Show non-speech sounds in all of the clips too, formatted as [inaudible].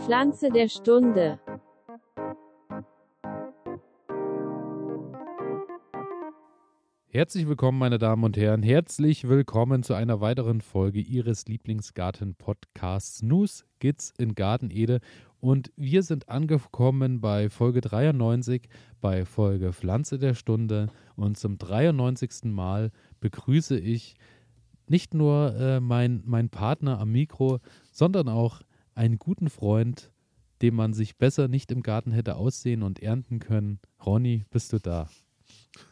Pflanze der Stunde. Herzlich willkommen, meine Damen und Herren. Herzlich willkommen zu einer weiteren Folge Ihres Lieblingsgarten-Podcasts News Gits in Garten Ede. Und wir sind angekommen bei Folge 93, bei Folge Pflanze der Stunde. Und zum 93. Mal begrüße ich nicht nur äh, mein, mein Partner am Mikro, sondern auch einen guten Freund, dem man sich besser nicht im Garten hätte aussehen und ernten können. Ronny, bist du da?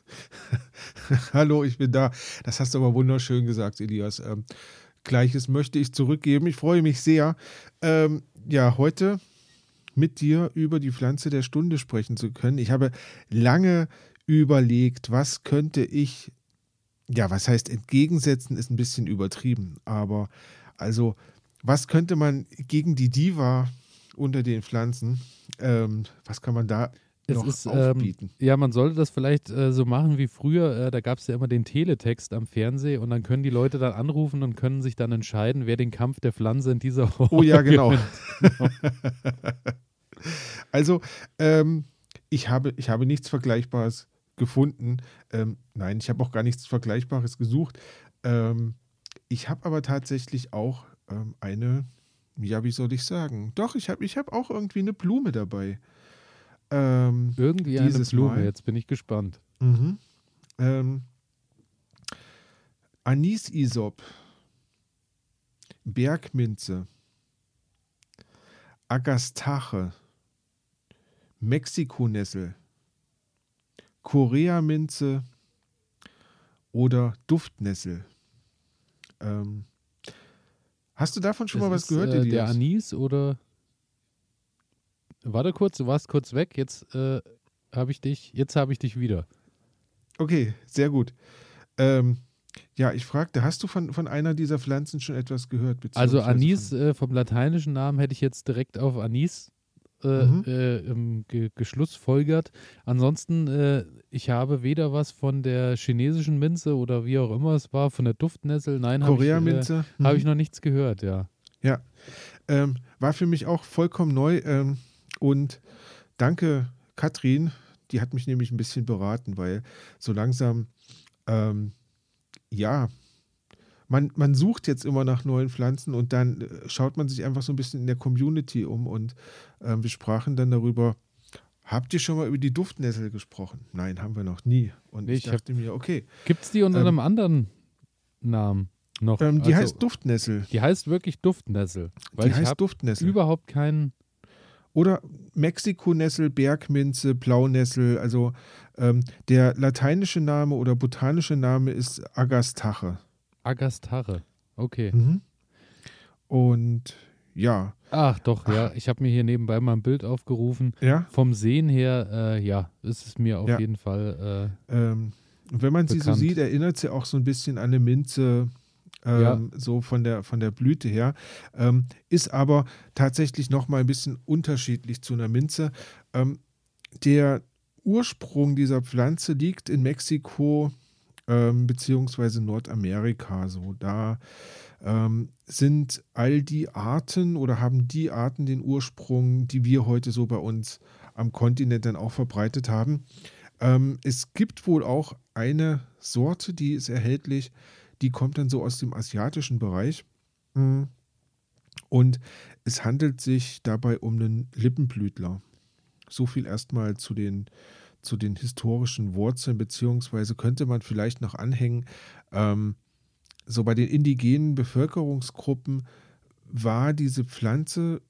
[laughs] Hallo, ich bin da. Das hast du aber wunderschön gesagt, Elias. Ähm, Gleiches möchte ich zurückgeben. Ich freue mich sehr, ähm, ja, heute mit dir über die Pflanze der Stunde sprechen zu können. Ich habe lange überlegt, was könnte ich, ja, was heißt entgegensetzen, ist ein bisschen übertrieben, aber also, was könnte man gegen die Diva unter den Pflanzen, ähm, was kann man da es noch ist, aufbieten? Ähm, ja, man sollte das vielleicht äh, so machen wie früher. Äh, da gab es ja immer den Teletext am Fernsehen und dann können die Leute dann anrufen und können sich dann entscheiden, wer den Kampf der Pflanze in dieser Woche Oh ja, genau. [laughs] also, ähm, ich, habe, ich habe nichts Vergleichbares gefunden. Ähm, nein, ich habe auch gar nichts Vergleichbares gesucht. Ähm, ich habe aber tatsächlich auch ähm, eine, ja, wie soll ich sagen? Doch, ich habe ich hab auch irgendwie eine Blume dabei. Ähm, Irgendwie eine Blume, Mal. jetzt bin ich gespannt. Mhm. Ähm, Anis-Isop, Bergminze, Agastache, Mexikonessel, Koreaminze oder Duftnessel. Ähm, hast du davon schon Es mal was ist, gehört, äh, Der? Anis oder. Warte kurz, du warst kurz weg. Jetzt äh, habe ich dich. Jetzt habe ich dich wieder. Okay, sehr gut. Ähm, ja, ich fragte, hast du von, von einer dieser Pflanzen schon etwas gehört? Also Anis äh, vom lateinischen Namen hätte ich jetzt direkt auf Anis äh, Mhm. äh, ähm, ge geschlussfolgert. Ansonsten, äh, ich habe weder was von der chinesischen Minze oder wie auch immer es war, von der Duftnessel. Nein, habe ich, äh, Koreaminze. hab Mhm. ich noch nichts gehört, ja. Ja, ähm, war für mich auch vollkommen neu. Ähm, und danke, Katrin, die hat mich nämlich ein bisschen beraten, weil so langsam, ähm, ja, man, man sucht jetzt immer nach neuen Pflanzen und dann äh, schaut man sich einfach so ein bisschen in der Community um und ähm, wir sprachen dann darüber. Habt ihr schon mal über die Duftnessel gesprochen? Nein, haben wir noch nie. Und Nee, ich ich hab- dachte mir, okay, Gibt es die unter Ähm, einem anderen Namen noch? ähm, die Also, heißt Duftnessel. Die heißt wirklich Duftnessel. Die ich heißt Duftnessel. überhaupt keinen. Oder Mexikonessel, Bergminze, Blaunessel. Also ähm, der lateinische Name oder botanische Name ist Agastache. Agastache. Okay. Mhm. Und ja, Ach doch, ja. Ich habe mir hier nebenbei mal ein Bild aufgerufen. ja, Vom Sehen her, äh, ja, ist es mir auf Ja. jeden Fall. ähm, und wenn man sie so Bekannt. sieht, erinnert sie auch so ein bisschen an eine Minze. Ähm, Ja. So von der, von der Blüte her. Ähm, ist aber tatsächlich nochmal ein bisschen unterschiedlich zu einer Minze. Ähm, der Ursprung dieser Pflanze liegt in Mexiko ähm, beziehungsweise Nordamerika. So, da ähm, sind all die Arten oder haben die Arten den Ursprung, die wir heute so bei uns am Kontinent dann auch verbreitet haben. Ähm, es gibt wohl auch eine Sorte, die ist erhältlich, die kommt dann so aus dem asiatischen Bereich. Mm. Und es handelt sich dabei um einen Lippenblütler. So viel erstmal zu den, zu den historischen Wurzeln, beziehungsweise könnte man vielleicht noch anhängen, ähm, so bei den indigenen Bevölkerungsgruppen war diese Pflanze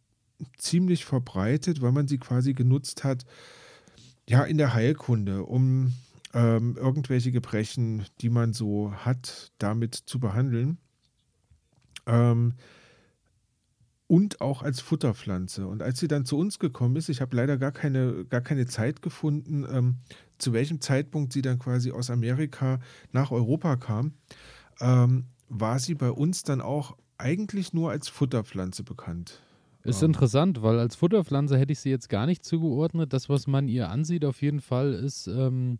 ziemlich verbreitet, weil man sie quasi genutzt hat, ja, in der Heilkunde, um ähm, irgendwelche Gebrechen, die man so hat, damit zu behandeln. Ähm, und auch als Futterpflanze. Und als sie dann zu uns gekommen ist, ich habe leider gar keine, gar keine Zeit gefunden, ähm, zu welchem Zeitpunkt sie dann quasi aus Amerika nach Europa kam, ähm, war sie bei uns dann auch eigentlich nur als Futterpflanze bekannt. Ist interessant, weil als Futterpflanze hätte ich sie jetzt gar nicht zugeordnet. Das, was man ihr ansieht, auf jeden Fall ist, ähm,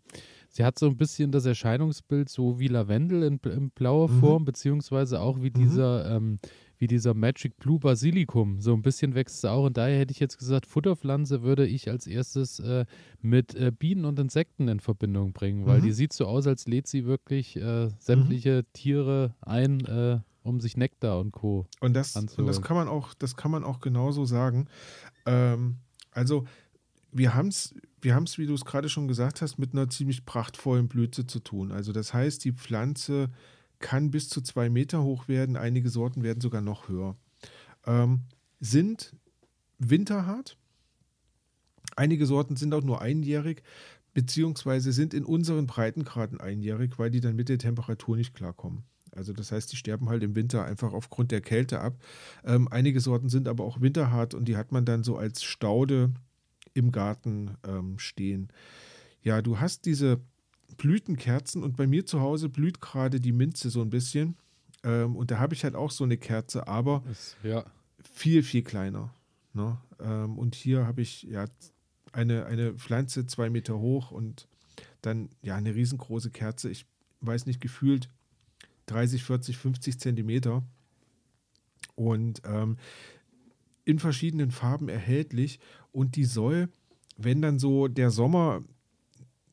sie hat so ein bisschen das Erscheinungsbild so wie Lavendel in, in blauer Mhm. Form, beziehungsweise auch wie Mhm. dieser, ähm, wie dieser Magic Blue Basilikum. So ein bisschen wächst es auch. Und daher hätte ich jetzt gesagt, Futterpflanze würde ich als erstes äh, mit äh, Bienen und Insekten in Verbindung bringen, weil Mhm. die sieht so aus, als lädt sie wirklich äh, sämtliche Tiere ein, äh, um sich Nektar und Co. Und das, und das kann man auch, das kann man auch genauso sagen. Ähm, also wir haben es, wir haben's, wie du es gerade schon gesagt hast, mit einer ziemlich prachtvollen Blüte zu tun. Also das heißt, die Pflanze kann bis zu zwei Meter hoch werden. Einige Sorten werden sogar noch höher. Ähm, sind winterhart. Einige Sorten sind auch nur einjährig, beziehungsweise sind in unseren Breitengraden einjährig, weil die dann mit der Temperatur nicht klarkommen. Also das heißt, die sterben halt im Winter einfach aufgrund der Kälte ab. Ähm, einige Sorten sind aber auch winterhart und die hat man dann so als Staude im Garten ähm, stehen. Ja, du hast diese Blütenkerzen und bei mir zu Hause blüht gerade die Minze so ein bisschen. Ähm, und da habe ich halt auch so eine Kerze, aber Ist, ja. viel, viel kleiner. Ne? Ähm, und hier habe ich ja eine, eine Pflanze zwei Meter hoch und dann ja eine riesengroße Kerze. Ich weiß nicht, gefühlt 30, 40, 50 Zentimeter. Und ähm, in verschiedenen Farben erhältlich. Und die soll, wenn dann so der Sommer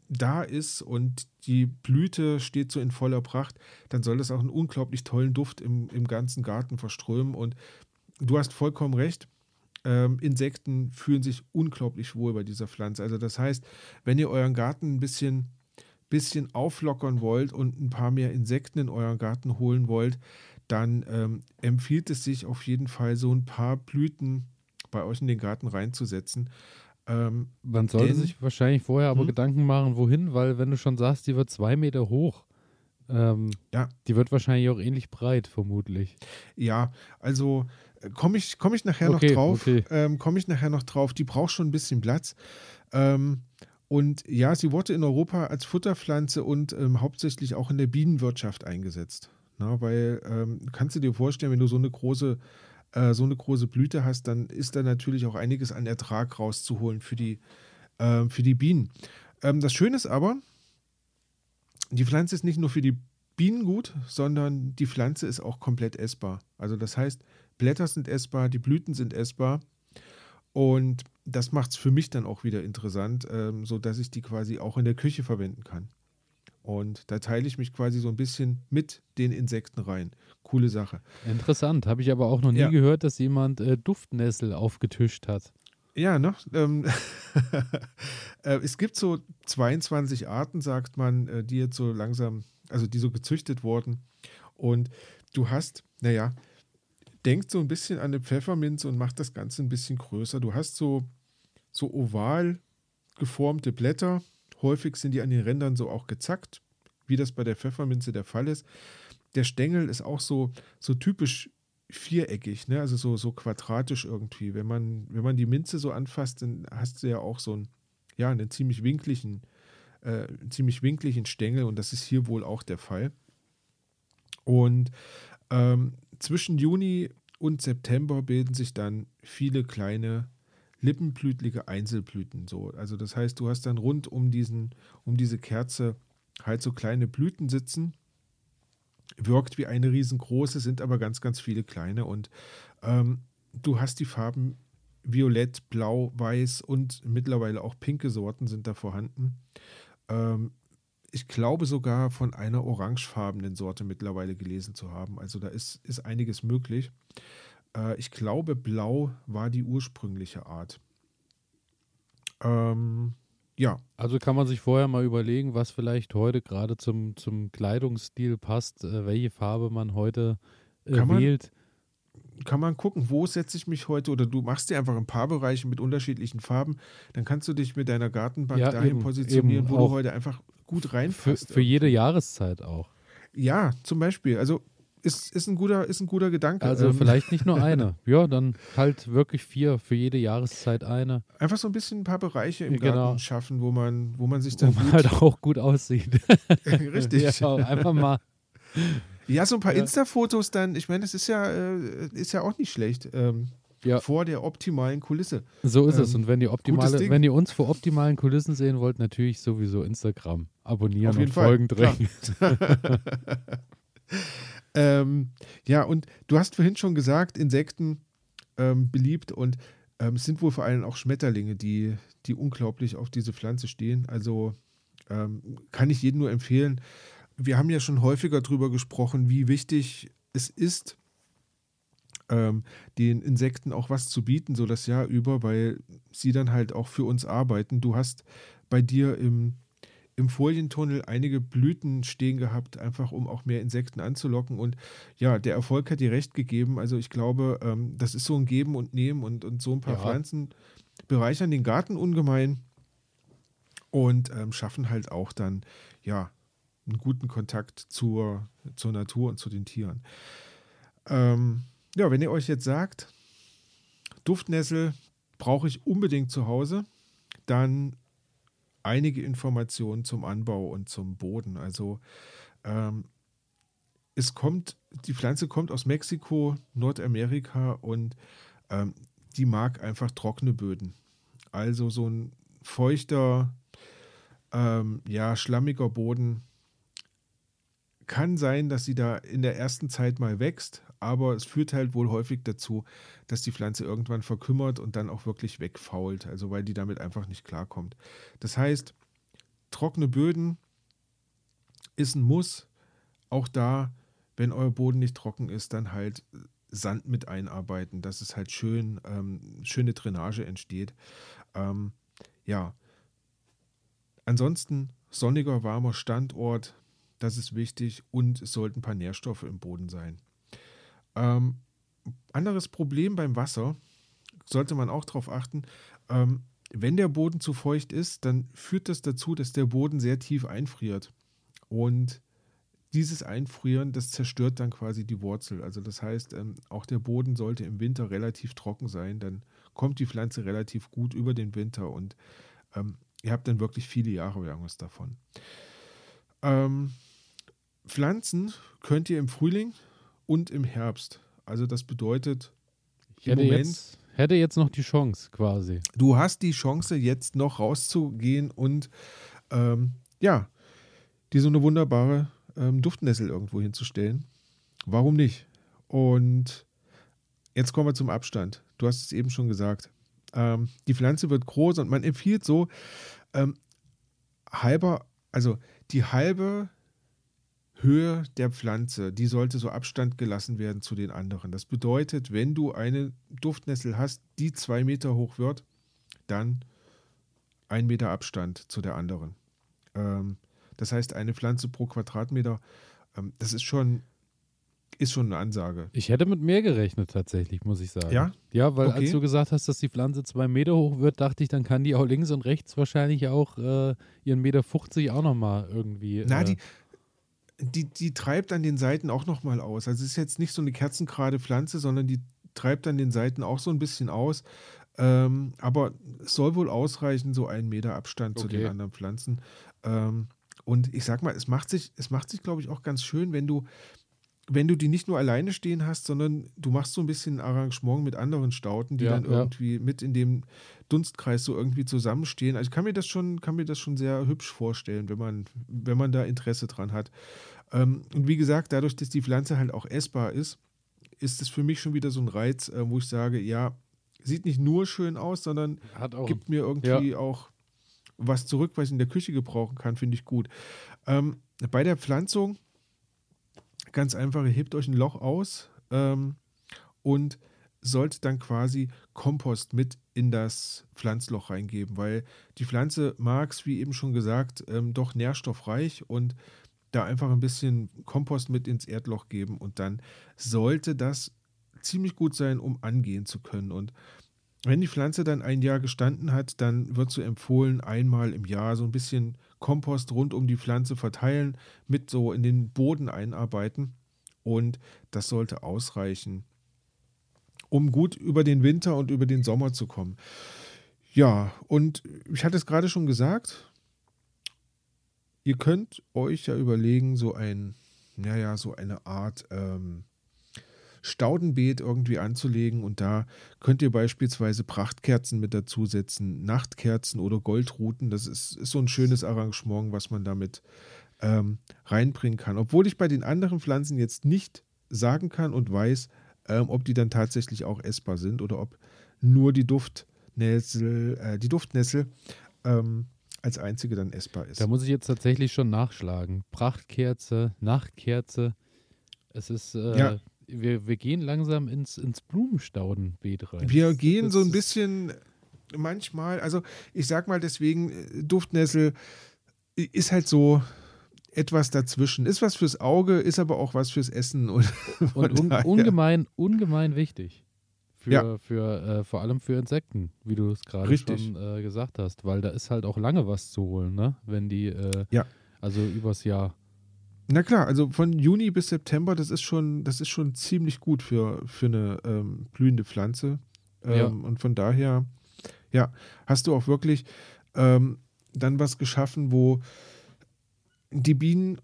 da ist und die Blüte steht so in voller Pracht, dann soll das auch einen unglaublich tollen Duft im, im ganzen Garten verströmen. Und du hast vollkommen recht. Ähm, Insekten fühlen sich unglaublich wohl bei dieser Pflanze. Also das heißt, wenn ihr euren Garten ein bisschen, bisschen auflockern wollt und ein paar mehr Insekten in euren Garten holen wollt, dann ähm, empfiehlt es sich auf jeden Fall so ein paar Blüten bei euch in den Garten reinzusetzen. Ähm, Man sollte sich wahrscheinlich vorher aber Hm? Gedanken machen, wohin, weil wenn du schon sagst, die wird zwei Meter hoch, ähm, Ja. die wird wahrscheinlich auch ähnlich breit, vermutlich. Ja, also komme ich, komm ich nachher Okay, noch drauf. okay. Ähm, komme ich nachher noch drauf. Die braucht schon ein bisschen Platz. Ähm, und ja, sie wurde in Europa als Futterpflanze und ähm, hauptsächlich auch in der Bienenwirtschaft eingesetzt. Na, weil ähm, kannst du dir vorstellen, wenn du so eine große äh, so eine große Blüte hast, dann ist da natürlich auch einiges an Ertrag rauszuholen für die, ähm, für die Bienen. Ähm, das Schöne ist aber, die Pflanze ist nicht nur für die Bienen gut, sondern die Pflanze ist auch komplett essbar. Also das heißt, Blätter sind essbar, die Blüten sind essbar und das macht es für mich dann auch wieder interessant, ähm, sodass ich die quasi auch in der Küche verwenden kann. Und da teile ich mich quasi so ein bisschen mit den Insekten rein. Coole Sache. Interessant. Habe ich aber auch noch nie Ja. gehört, dass jemand äh, Duftnessel aufgetischt hat. Ja, ne? Ähm, [laughs] äh, es gibt so 22 Arten, sagt man, äh, die jetzt so langsam, also die so gezüchtet wurden. Und du hast, naja, denkt so ein bisschen an eine Pfefferminze und macht das Ganze ein bisschen größer. Du hast so, so oval geformte Blätter. Häufig sind die an den Rändern so auch gezackt, wie das bei der Pfefferminze der Fall ist. Der Stängel ist auch so, so typisch viereckig, ne? also so, so quadratisch irgendwie. Wenn man, wenn man die Minze so anfasst, dann hast du ja auch so einen, ja, einen ziemlich winkligen, äh, ziemlich winkligen Stängel und das ist hier wohl auch der Fall. Und ähm, zwischen Juni und September bilden sich dann viele kleine lippenblütliche Einzelblüten. So. Also das heißt, du hast dann rund um, diesen, um diese Kerze halt so kleine Blüten sitzen. Wirkt wie eine riesengroße, sind aber ganz, ganz viele kleine. Und ähm, du hast die Farben Violett, Blau, Weiß und mittlerweile auch pinke Sorten sind da vorhanden. Ähm, ich glaube sogar von einer orangefarbenen Sorte mittlerweile gelesen zu haben. Also da ist, ist einiges möglich. Äh, ich glaube, Blau war die ursprüngliche Art. Ähm, ja, Also kann man sich vorher mal überlegen, was vielleicht heute gerade zum, zum Kleidungsstil passt, äh, welche Farbe man heute äh, Kann man- wählt. kann man gucken, wo setze ich mich heute oder du machst dir einfach ein paar Bereiche mit unterschiedlichen Farben, dann kannst du dich mit deiner Gartenbank Ja, dahin eben, positionieren, eben wo du heute einfach gut Für, reinpasst. für jede Jahreszeit auch. Ja, zum Beispiel. Also ist, ist, ein, guter, ist ein guter Gedanke. Also Ähm, vielleicht nicht nur [laughs] eine. Ja, dann halt wirklich vier, für jede Jahreszeit eine, Einfach so ein bisschen ein paar Bereiche im Genau. Garten schaffen, wo man, wo man sich wo dann man gut, halt auch gut aussieht. [laughs] richtig. ja, einfach mal. Ja, so ein paar Ja. Insta-Fotos dann, ich meine, das ist ja, äh, ist ja auch nicht schlecht. Ähm, Ja. Vor der optimalen Kulisse. So ist es. Ähm, Und wenn ihr optimale, wenn ihr uns vor optimalen Kulissen sehen wollt, natürlich sowieso Instagram abonnieren und Fall, Folgen drängen. [laughs] ähm, ja, und du hast vorhin schon gesagt, Insekten ähm, beliebt und ähm, es sind wohl vor allem auch Schmetterlinge, die, die unglaublich auf diese Pflanze stehen. Also ähm, kann ich jedem nur empfehlen. Wir haben ja schon häufiger darüber gesprochen, wie wichtig es ist, ähm, den Insekten auch was zu bieten, so das Jahr über, weil sie dann halt auch für uns arbeiten. Du hast bei dir im, im Folientunnel einige Blüten stehen gehabt, einfach um auch mehr Insekten anzulocken. Und ja, der Erfolg hat dir recht gegeben. Also ich glaube, ähm, das ist so ein Geben und Nehmen und, und so ein paar ja. Pflanzen bereichern den Garten ungemein und ähm, schaffen halt auch dann, ja, einen guten Kontakt zur, zur Natur und zu den Tieren. Ähm, ja, wenn ihr euch jetzt sagt, Duftnessel brauche ich unbedingt zu Hause, dann einige Informationen zum Anbau und zum Boden. Also ähm, es kommt, die Pflanze kommt aus Mexiko, Nordamerika und ähm, die mag einfach trockene Böden. Also so ein feuchter, ähm, ja, schlammiger Boden kann sein, dass sie da in der ersten Zeit mal wächst, aber es führt halt wohl häufig dazu, dass die Pflanze irgendwann verkümmert und dann auch wirklich wegfault, also weil die damit einfach nicht klarkommt. Das heißt, trockene Böden ist ein Muss. Auch da, wenn euer Boden nicht trocken ist, dann halt Sand mit einarbeiten, dass es halt schön, ähm, schöne Drainage entsteht. Ähm, ja. Ansonsten sonniger, warmer Standort, das ist wichtig und es sollten ein paar Nährstoffe im Boden sein. Ähm, anderes Problem beim Wasser, sollte man auch darauf achten, ähm, wenn der Boden zu feucht ist, dann führt das dazu, dass der Boden sehr tief einfriert. Und dieses Einfrieren, das zerstört dann quasi die Wurzel. Also das heißt, ähm, auch der Boden sollte im Winter relativ trocken sein. Dann kommt die Pflanze relativ gut über den Winter und ähm, ihr habt dann wirklich viele Jahre irgendwas davon. Ähm, Pflanzen könnt ihr im Frühling und im Herbst. Also das bedeutet, ich hätte, Moment, jetzt, hätte jetzt noch die Chance quasi. Du hast die Chance, jetzt noch rauszugehen und ähm, ja, dir so eine wunderbare ähm, Duftnessel irgendwo hinzustellen. Warum nicht? Und jetzt kommen wir zum Abstand. Du hast es eben schon gesagt. Ähm, die Pflanze wird groß und man empfiehlt so ähm, halber, also die halbe Höhe der Pflanze, die sollte so Abstand gelassen werden zu den anderen. Das bedeutet, wenn du eine Duftnessel hast, die zwei Meter hoch wird, dann ein Meter Abstand zu der anderen. Ähm, das heißt, eine Pflanze pro Quadratmeter, ähm, das ist schon, ist schon eine Ansage. Ich hätte mit mehr gerechnet tatsächlich, muss ich sagen. Ja? Ja, weil okay. als du gesagt hast, dass die Pflanze zwei Meter hoch wird, dachte ich, dann kann die auch links und rechts wahrscheinlich auch äh, ihren Meter 50 auch nochmal irgendwie. Na, äh, die, die, die treibt an den Seiten auch nochmal aus. Also es ist jetzt nicht so eine kerzengerade Pflanze, sondern die treibt an den Seiten auch so ein bisschen aus. Ähm, aber es soll wohl ausreichen, so einen Meter Abstand okay. zu den anderen Pflanzen. Ähm, und ich sag mal, es macht sich, es macht sich, glaube ich, auch ganz schön, wenn du, wenn du die nicht nur alleine stehen hast, sondern du machst so ein bisschen ein Arrangement mit anderen Stauden, die ja, dann irgendwie ja. mit in dem Dunstkreis so irgendwie zusammenstehen. Also ich kann mir das schon, kann mir das schon sehr hübsch vorstellen, wenn man, wenn man da Interesse dran hat. Ähm, und wie gesagt, dadurch, dass die Pflanze halt auch essbar ist, ist es für mich schon wieder so ein Reiz, äh, wo ich sage, ja, sieht nicht nur schön aus, sondern gibt mir irgendwie ja. auch was zurück, was ich in der Küche gebrauchen kann, finde ich gut. Ähm, bei der Pflanzung ganz einfach, ihr hebt euch ein Loch aus ähm, und sollt dann quasi Kompost mit in das Pflanzloch reingeben, weil die Pflanze mag es, wie eben schon gesagt, ähm, doch nährstoffreich und da einfach ein bisschen Kompost mit ins Erdloch geben und dann sollte das ziemlich gut sein, um angehen zu können. Und wenn die Pflanze dann ein Jahr gestanden hat, dann wird so empfohlen, einmal im Jahr so ein bisschen Kompost rund um die Pflanze verteilen, mit so in den Boden einarbeiten. Und das sollte ausreichen, um gut über den Winter und über den Sommer zu kommen. Ja, und ich hatte es gerade schon gesagt, ihr könnt euch ja überlegen, so ein, naja, so eine Art ähm, Staudenbeet irgendwie anzulegen und da könnt ihr beispielsweise Prachtkerzen mit dazusetzen, Nachtkerzen oder Goldruten. Das ist, ist so ein schönes Arrangement, was man damit ähm, reinbringen kann. Obwohl ich bei den anderen Pflanzen jetzt nicht sagen kann und weiß, ähm, ob die dann tatsächlich auch essbar sind oder ob nur die Duftnessel, äh, die Duftnessel ähm, als einzige dann essbar ist. Da muss ich jetzt tatsächlich schon nachschlagen. Prachtkerze, Nachtkerze. Es ist, äh, ja. Wir, wir gehen langsam ins, ins Blumenstaudenbeet rein. Wir gehen das so ein bisschen manchmal, also ich sag mal deswegen, äh, Duftnessel ist halt so etwas dazwischen. Ist was fürs Auge, ist aber auch was fürs Essen. [laughs] Und, und un ungemein, ungemein wichtig. Für, ja. für äh, vor allem für Insekten, wie du es gerade schon äh, gesagt hast, weil da ist halt auch lange was zu holen, ne? Wenn die, äh, ja. also übers Jahr. Na klar, also von Juni bis September, das ist schon, das ist schon ziemlich gut für, für eine ähm, blühende Pflanze. Ähm, ja. Und von daher, ja, hast du auch wirklich ähm, dann was geschaffen, wo die Bienen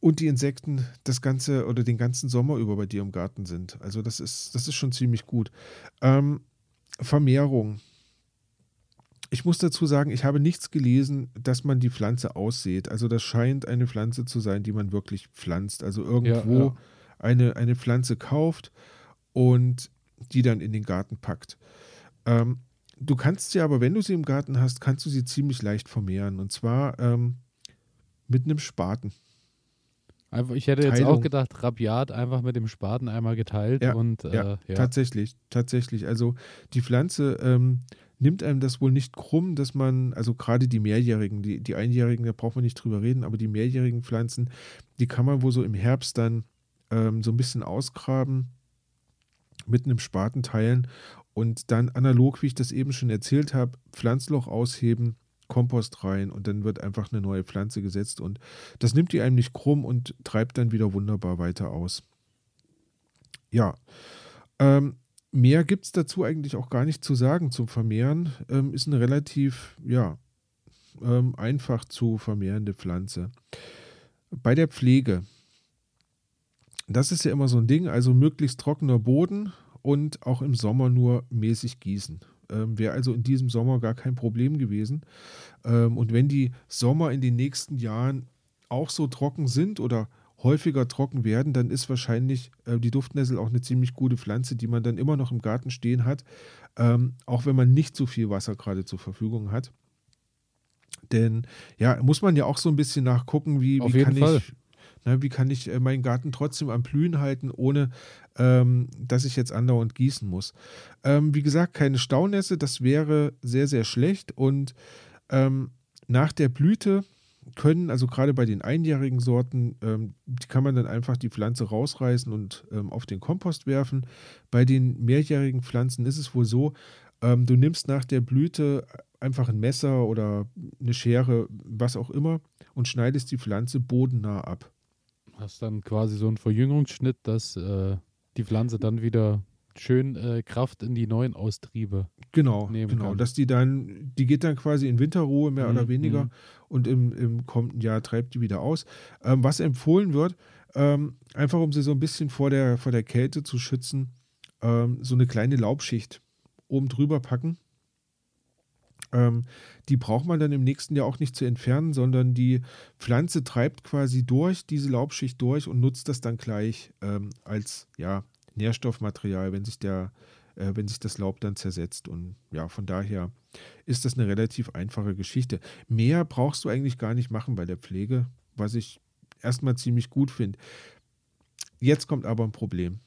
und die Insekten das ganze oder den ganzen Sommer über bei dir im Garten sind. Also das ist, das ist schon ziemlich gut. Ähm, Vermehrung. Ich muss dazu sagen, ich habe nichts gelesen, dass man die Pflanze aussät. Also das scheint eine Pflanze zu sein, die man wirklich pflanzt. Also irgendwo ja, ja. Eine, eine Pflanze kauft und die dann in den Garten packt. Ähm, du kannst sie aber, wenn du sie im Garten hast, kannst du sie ziemlich leicht vermehren. Und zwar ähm, mit einem Spaten. Einfach, ich hätte jetzt Teilung. auch gedacht, rabiat einfach mit dem Spaten einmal geteilt ja, und äh, ja, ja, tatsächlich, tatsächlich. Also die Pflanze ähm, nimmt einem das wohl nicht krumm, dass man, also gerade die mehrjährigen, die, die einjährigen, da braucht man nicht drüber reden, aber die mehrjährigen Pflanzen, die kann man wohl so im Herbst dann ähm, so ein bisschen ausgraben, mit einem Spaten teilen und dann analog, wie ich das eben schon erzählt habe, Pflanzloch ausheben Kompost rein und dann wird einfach eine neue Pflanze gesetzt und das nimmt die einem nicht krumm und treibt dann wieder wunderbar weiter aus. Ja, ähm, mehr gibt es dazu eigentlich auch gar nicht zu sagen zum Vermehren. Ähm, ist eine relativ, ja, ähm, einfach zu vermehrende Pflanze. Bei der Pflege, das ist ja immer so ein Ding, also möglichst trockener Boden und auch im Sommer nur mäßig gießen. Ähm, Wäre also in diesem Sommer gar kein Problem gewesen. Ähm, und wenn die Sommer in den nächsten Jahren auch so trocken sind oder häufiger trocken werden, dann ist wahrscheinlich äh, die Duftnessel auch eine ziemlich gute Pflanze, die man dann immer noch im Garten stehen hat, ähm, auch wenn man nicht so viel Wasser gerade zur Verfügung hat. Denn ja, muss man ja auch so ein bisschen nachgucken, wie, wie kann Fall. ich Ne, wie kann ich äh, meinen Garten trotzdem am Blühen halten, ohne ähm, dass ich jetzt andauernd gießen muss? Ähm, wie gesagt, keine Staunässe, das wäre sehr, sehr schlecht. Und ähm, nach der Blüte können, also gerade bei den einjährigen Sorten, ähm, kann man dann einfach die Pflanze rausreißen und ähm, auf den Kompost werfen. Bei den mehrjährigen Pflanzen ist es wohl so, ähm, du nimmst nach der Blüte einfach ein Messer oder eine Schere, was auch immer, und schneidest die Pflanze bodennah ab. Hast dann quasi so einen Verjüngungsschnitt, dass äh, die Pflanze dann wieder schön äh, Kraft in die neuen Austriebe genau, nehmen genau. Kann. Dass die dann, die geht dann quasi in Winterruhe mehr mhm. oder weniger mhm. und im, im kommenden Jahr treibt die wieder aus. Ähm, was empfohlen wird, ähm, einfach um sie so ein bisschen vor der, vor der Kälte zu schützen, ähm, so eine kleine Laubschicht oben drüber packen ähm, die braucht man dann im nächsten Jahr auch nicht zu entfernen, sondern die Pflanze treibt quasi durch diese Laubschicht durch und nutzt das dann gleich ähm, als ja, Nährstoffmaterial, wenn sich der äh, wenn sich das Laub dann zersetzt. Und ja, von daher ist das eine relativ einfache Geschichte. Mehr brauchst du eigentlich gar nicht machen bei der Pflege, was ich erstmal ziemlich gut finde. Jetzt kommt aber ein Problem.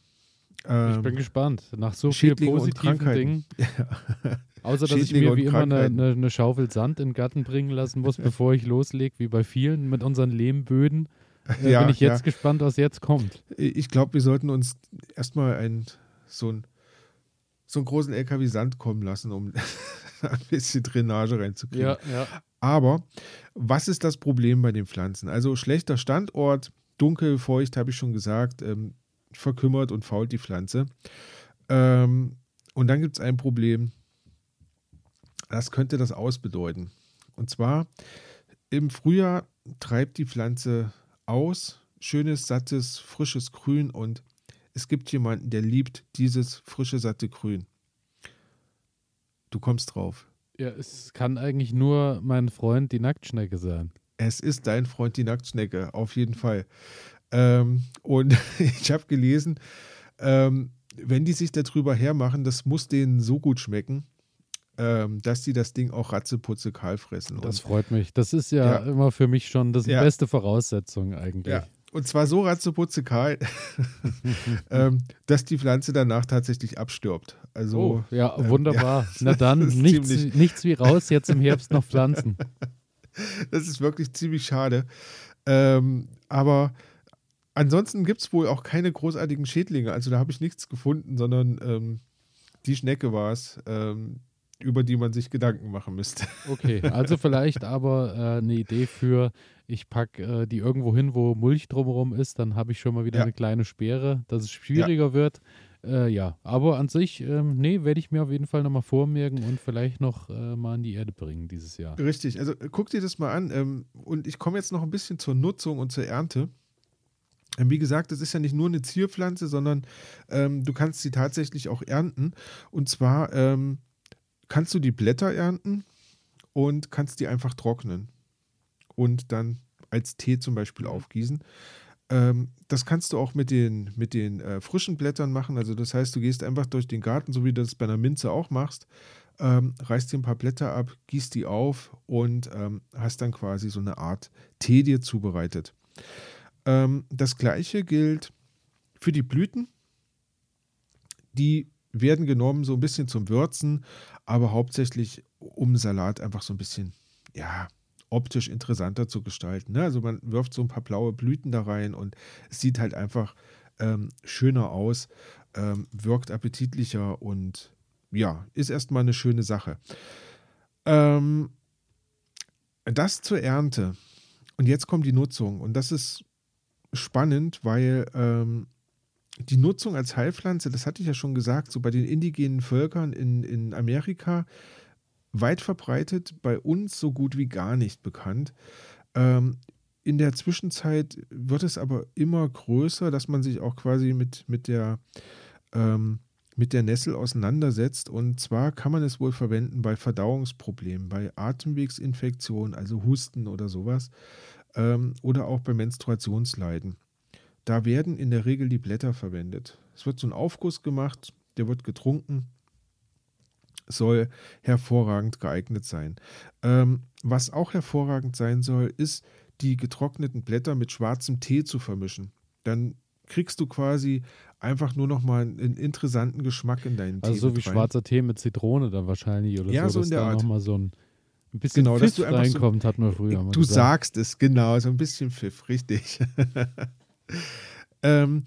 Ähm, ich bin gespannt. Nach so vielen positiven Dingen. [laughs] Ja. Außer, dass ich mir wie immer eine, eine, eine, Schaufel Sand in den Garten bringen lassen muss, bevor ich [laughs] loslege, wie bei vielen mit unseren Lehmböden. Äh, ja, bin ich jetzt ja. gespannt, was jetzt kommt. Ich glaube, wir sollten uns erstmal ein, so, ein, so einen großen LKW Sand kommen lassen, um [laughs] ein bisschen Drainage reinzukriegen. Ja, ja. Aber was ist das Problem bei den Pflanzen? Also schlechter Standort, dunkel, feucht, habe ich schon gesagt, ähm, verkümmert und fault die Pflanze. Ähm, und dann gibt es ein Problem, das könnte das ausbedeuten. Und zwar im Frühjahr treibt die Pflanze aus, schönes, sattes, frisches Grün und es gibt jemanden, der liebt dieses frische, satte Grün. Du kommst drauf. Ja, es kann eigentlich nur mein Freund die Nacktschnecke sein. Es ist dein Freund, die Nacktschnecke, auf jeden Fall. Ähm, und [laughs] ich habe gelesen, ähm, wenn die sich darüber hermachen, das muss denen so gut schmecken, ähm, dass die das Ding auch ratzeputze kahl fressen. Das und, freut mich. Das ist ja, ja, immer für mich schon das ja. beste Voraussetzung eigentlich. Ja. Und zwar so ratzeputze kahl, [laughs] ähm, dass die Pflanze danach tatsächlich abstirbt. Also, oh, ja, ähm, wunderbar. Na dann, [laughs] nichts, nichts wie raus, jetzt im Herbst noch pflanzen. [laughs] Das ist wirklich ziemlich schade. Ähm, aber ansonsten gibt es wohl auch keine großartigen Schädlinge. Also da habe ich nichts gefunden, sondern ähm, die Schnecke war es, ähm, über die man sich Gedanken machen müsste. [laughs] Okay, also vielleicht aber äh, eine Idee für, ich packe äh, die irgendwo hin, wo Mulch drumherum ist, dann habe ich schon mal wieder ja. eine kleine Speere, dass es schwieriger ja. wird. Äh, ja, aber an sich, ähm, nee, werde ich mir auf jeden Fall nochmal vormerken und vielleicht noch äh, mal in die Erde bringen dieses Jahr. Richtig, also äh, guck dir das mal an. Ähm, und ich komme jetzt noch ein bisschen zur Nutzung und zur Ernte. Ähm, wie gesagt, das ist ja nicht nur eine Zierpflanze, sondern ähm, du kannst sie tatsächlich auch ernten. Und zwar ähm, kannst du die Blätter ernten und kannst die einfach trocknen und dann als Tee zum Beispiel aufgießen. Ähm, das kannst du auch mit den, mit den äh, frischen Blättern machen. Also das heißt, du gehst einfach durch den Garten, so wie du das bei einer Minze auch machst, ähm, reißt dir ein paar Blätter ab, gießt die auf und ähm, hast dann quasi so eine Art Tee dir zubereitet. Ähm, das gleiche gilt für die Blüten. Die werden genommen so ein bisschen zum Würzen, aber hauptsächlich um Salat einfach so ein bisschen, ja, optisch interessanter zu gestalten. Ne? Also man wirft so ein paar blaue Blüten da rein und es sieht halt einfach ähm, schöner aus, ähm, wirkt appetitlicher und ja, ist erstmal eine schöne Sache. Ähm, das zur Ernte. Und jetzt kommt die Nutzung. Und das ist spannend, weil ähm, die Nutzung als Heilpflanze, das hatte ich ja schon gesagt, so bei den indigenen Völkern in, in Amerika weit verbreitet, bei uns so gut wie gar nicht bekannt. Ähm, in der Zwischenzeit wird es aber immer größer, dass man sich auch quasi mit, mit, der, ähm, mit der Nessel auseinandersetzt. Und zwar kann man es wohl verwenden bei Verdauungsproblemen, bei Atemwegsinfektionen, also Husten oder sowas, ähm, oder auch bei Menstruationsleiden. Da werden in der Regel die Blätter verwendet. Es wird so ein Aufguss gemacht, der wird getrunken, soll hervorragend geeignet sein. Ähm, was auch hervorragend sein soll, ist, die getrockneten Blätter mit schwarzem Tee zu vermischen. Dann kriegst du quasi einfach nur noch mal einen interessanten Geschmack in deinen also Tee. Also so wie rein. schwarzer Tee mit Zitrone dann wahrscheinlich oder ja, so, so in der da Art. noch mal so ein ein bisschen genau, Pfiff reinkommt, so, hat man früher mal Du gesagt. sagst es, genau, so ein bisschen Pfiff, richtig. [laughs] ähm,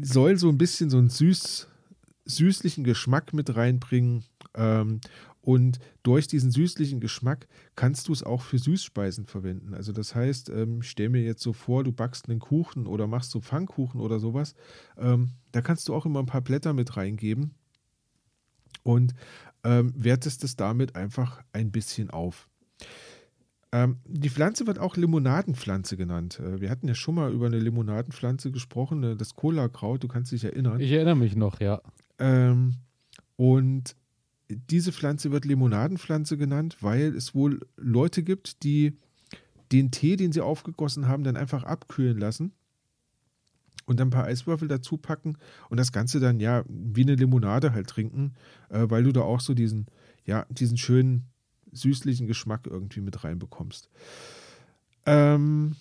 soll so ein bisschen so einen süß, süßlichen Geschmack mit reinbringen. Ähm, und durch diesen süßlichen Geschmack kannst du es auch für Süßspeisen verwenden. Also das heißt, ähm, stell mir jetzt so vor, du backst einen Kuchen oder machst so Pfannkuchen oder sowas. Ähm, da kannst du auch immer ein paar Blätter mit reingeben und ähm, wertest es damit einfach ein bisschen auf. Ähm, die Pflanze wird auch Limonadenpflanze genannt. Äh, wir hatten ja schon mal über eine Limonadenpflanze gesprochen, äh, das Cola-Kraut, du kannst dich erinnern. Ich erinnere mich noch, ja. Ähm, und diese Pflanze wird Limonadenpflanze genannt, weil es wohl Leute gibt, die den Tee, den sie aufgegossen haben, dann einfach abkühlen lassen und dann ein paar Eiswürfel dazu packen und das Ganze dann ja wie eine Limonade halt trinken, äh, weil du da auch so diesen, ja, diesen schönen süßlichen Geschmack irgendwie mit reinbekommst. Ähm,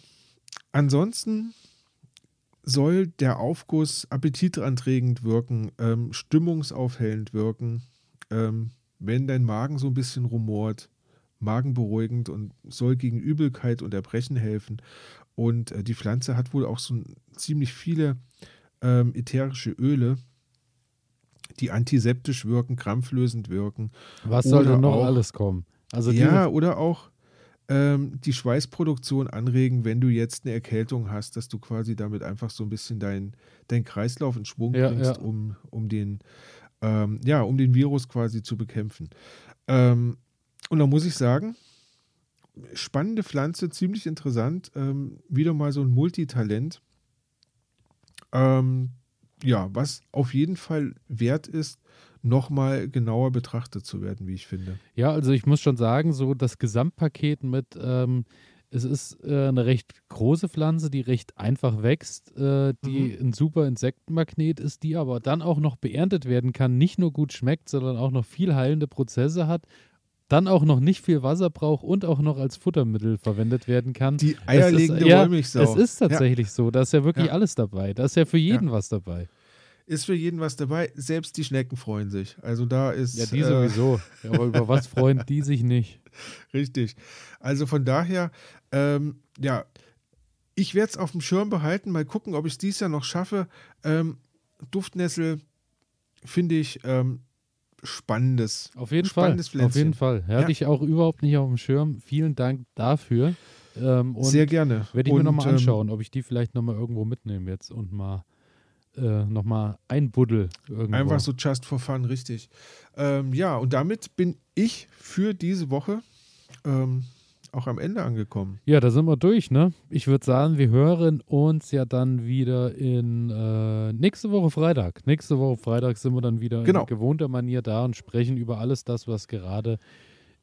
ansonsten soll der Aufguss appetitanregend wirken, ähm, stimmungsaufhellend wirken, ähm, wenn dein Magen so ein bisschen rumort, magenberuhigend und soll gegen Übelkeit und Erbrechen helfen. Und äh, die Pflanze hat wohl auch so ziemlich viele ähm, ätherische Öle, die antiseptisch wirken, krampflösend wirken. Was soll denn noch alles kommen? Also ja, oder auch ähm, die Schweißproduktion anregen, wenn du jetzt eine Erkältung hast, dass du quasi damit einfach so ein bisschen deinen dein Kreislauf in Schwung ja, bringst, ja. Um, um, den, ähm, ja, um den Virus quasi zu bekämpfen. Ähm, und da muss ich sagen, spannende Pflanze, ziemlich interessant, ähm, wieder mal so ein Multitalent. Ähm, ja, was auf jeden Fall wert ist, nochmal genauer betrachtet zu werden, wie ich finde. Ja, also ich muss schon sagen, so das Gesamtpaket mit, ähm, Es ist äh, eine recht große Pflanze, die recht einfach wächst, äh, die Mhm. ein super Insektenmagnet ist, die aber dann auch noch beerntet werden kann, nicht nur gut schmeckt, sondern auch noch viel heilende Prozesse hat, dann auch noch nicht viel Wasser braucht und auch noch als Futtermittel verwendet werden kann. Die Es ist- eierlegende ja, Wollmilchsau. Es ist tatsächlich so, da ist ja wirklich Ja. alles dabei. Da ist ja für jeden was dabei. Ist für jeden was dabei. Selbst die Schnecken freuen sich. Also da ist. Ja, die äh, sowieso. Ja, aber über was [laughs] freuen die sich nicht? Richtig. Also von daher, ähm, ja, ich werde es auf dem Schirm behalten. Mal gucken, ob ich es dieses Jahr noch schaffe. Ähm, Duftnessel finde ich ähm, spannendes. Auf jeden Fall. Spannendes Auf Pflänzchen. jeden Fall. Hatte Ja. ich auch überhaupt nicht auf dem Schirm. Vielen Dank dafür. Ähm, Sehr gerne. Werde ich mir nochmal ähm, anschauen, ob ich die vielleicht nochmal irgendwo mitnehme jetzt und mal äh, nochmal einbuddel irgendwo. Einfach so just for fun, richtig. Ähm, ja, und damit bin ich für diese Woche ähm, auch am Ende angekommen. Ja, da sind wir durch, ne? Ich würde sagen, wir hören uns ja dann wieder in äh, nächste Woche Freitag. Nächste Woche Freitag sind wir dann wieder Genau. in gewohnter Manier da und sprechen über alles das, was gerade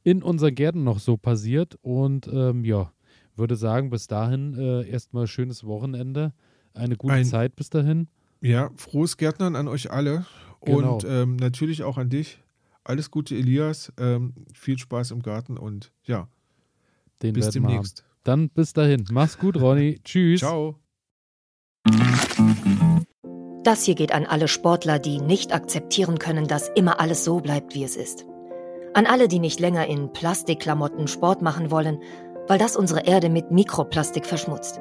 in unseren Gärten noch so passiert. Und ähm, ja, würde sagen, bis dahin äh, erstmal schönes Wochenende. Eine gute Ein- Zeit bis dahin. Ja, frohes Gärtnern an euch alle Genau. und ähm, natürlich auch an dich. Alles Gute, Elias. Ähm, viel Spaß im Garten und ja, Den bis demnächst. Dann bis dahin. Mach's gut, Ronny. [laughs] Tschüss. Ciao. Das hier geht an alle Sportler, die nicht akzeptieren können, dass immer alles so bleibt, wie es ist. An alle, die nicht länger in Plastikklamotten Sport machen wollen, weil das unsere Erde mit Mikroplastik verschmutzt.